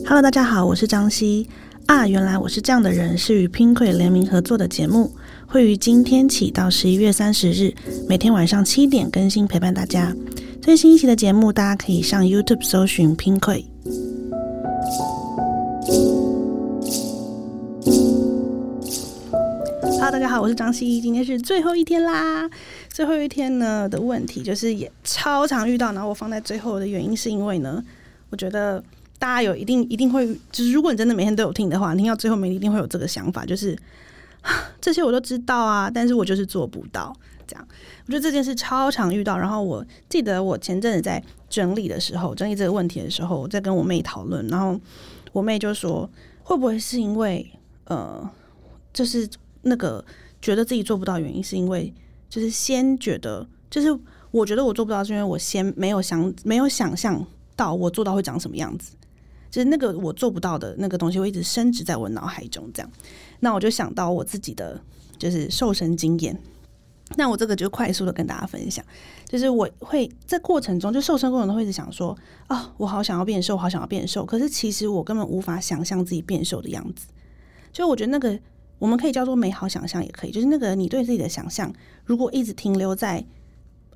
Hello，大家好，我是张希啊。原来我是这样的人，是与 Pinkoi 联名合作的节目，会于今天起到十一月三十日，每天晚上七点更新，陪伴大家。最新一期的节目，大家可以上 YouTube 搜寻 Pinkoi。Hello，大家好，我是张希，今天是最后一天啦。最后一天呢的问题，就是也超常遇到，然后我放在最后的原因，是因为呢，我觉得。大家有一定一定会，就是如果你真的每天都有听的话，听到最后面一定会有这个想法，就是 这些我都知道啊，但是我就是做不到。这样，我觉得这件事超常遇到。然后我记得我前阵子在整理的时候，整理这个问题的时候，我在跟我妹讨论，然后我妹就说，会不会是因为呃，就是那个觉得自己做不到原因，是因为就是先觉得，就是我觉得我做不到，是因为我先没有想没有想象到我做到会长什么样子。就是那个我做不到的那个东西，会一直升值在我脑海中。这样，那我就想到我自己的就是瘦身经验。那我这个就快速的跟大家分享，就是我会在过程中，就瘦身过程中会一直想说，啊，我好想要变瘦，好想要变瘦。可是其实我根本无法想象自己变瘦的样子。就我觉得那个我们可以叫做美好想象，也可以。就是那个你对自己的想象，如果一直停留在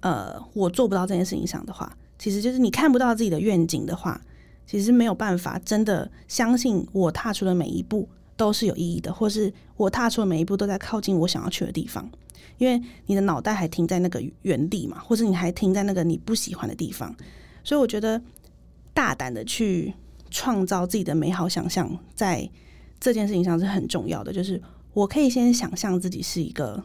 呃我做不到这件事情上的话，其实就是你看不到自己的愿景的话。其实没有办法真的相信我踏出的每一步都是有意义的，或是我踏出的每一步都在靠近我想要去的地方。因为你的脑袋还停在那个原地嘛，或者你还停在那个你不喜欢的地方。所以我觉得大胆的去创造自己的美好想象，在这件事情上是很重要的。就是我可以先想象自己是一个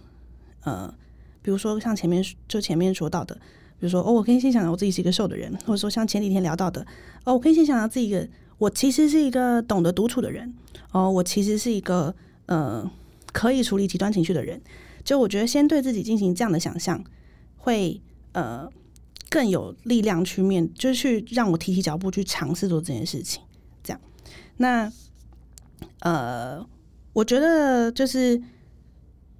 呃，比如说像前面就前面说到的。比如说，哦，我可以先想到我自己是一个瘦的人，或者说像前几天聊到的，哦，我可以先想到自己一个，我其实是一个懂得独处的人，哦，我其实是一个呃可以处理极端情绪的人。就我觉得，先对自己进行这样的想象，会呃更有力量去面，就是去让我提起脚步去尝试做这件事情。这样，那呃，我觉得就是。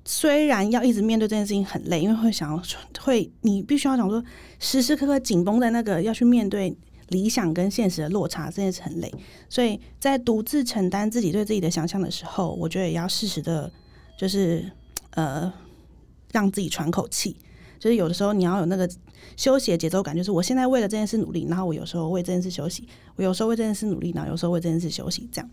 虽然要一直面对这件事情很累，因为会想要会你必须要想说时时刻刻紧绷在那个要去面对理想跟现实的落差，这件事很累。所以在独自承担自己对自己的想象的时候，我觉得也要适时的，就是呃让自己喘口气。就是有的时候你要有那个休息的节奏感，就是我现在为了这件事努力，然后我有时候为这件事休息，我有时候为这件事努力，然后有时候为这件事休息，这样。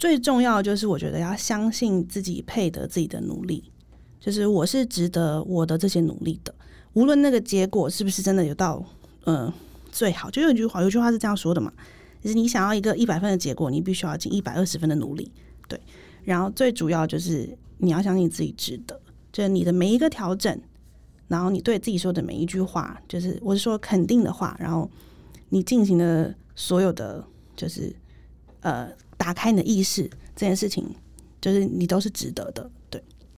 最重要就是，我觉得要相信自己配得自己的努力，就是我是值得我的这些努力的，无论那个结果是不是真的有到嗯最好。就有一句话，有句话是这样说的嘛，就是你想要一个一百分的结果，你必须要尽一百二十分的努力。对，然后最主要就是你要相信自己值得，就是你的每一个调整，然后你对自己说的每一句话，就是我是说肯定的话，然后你进行的所有的就是呃。打开你的意识，这件事情就是你都是值得的。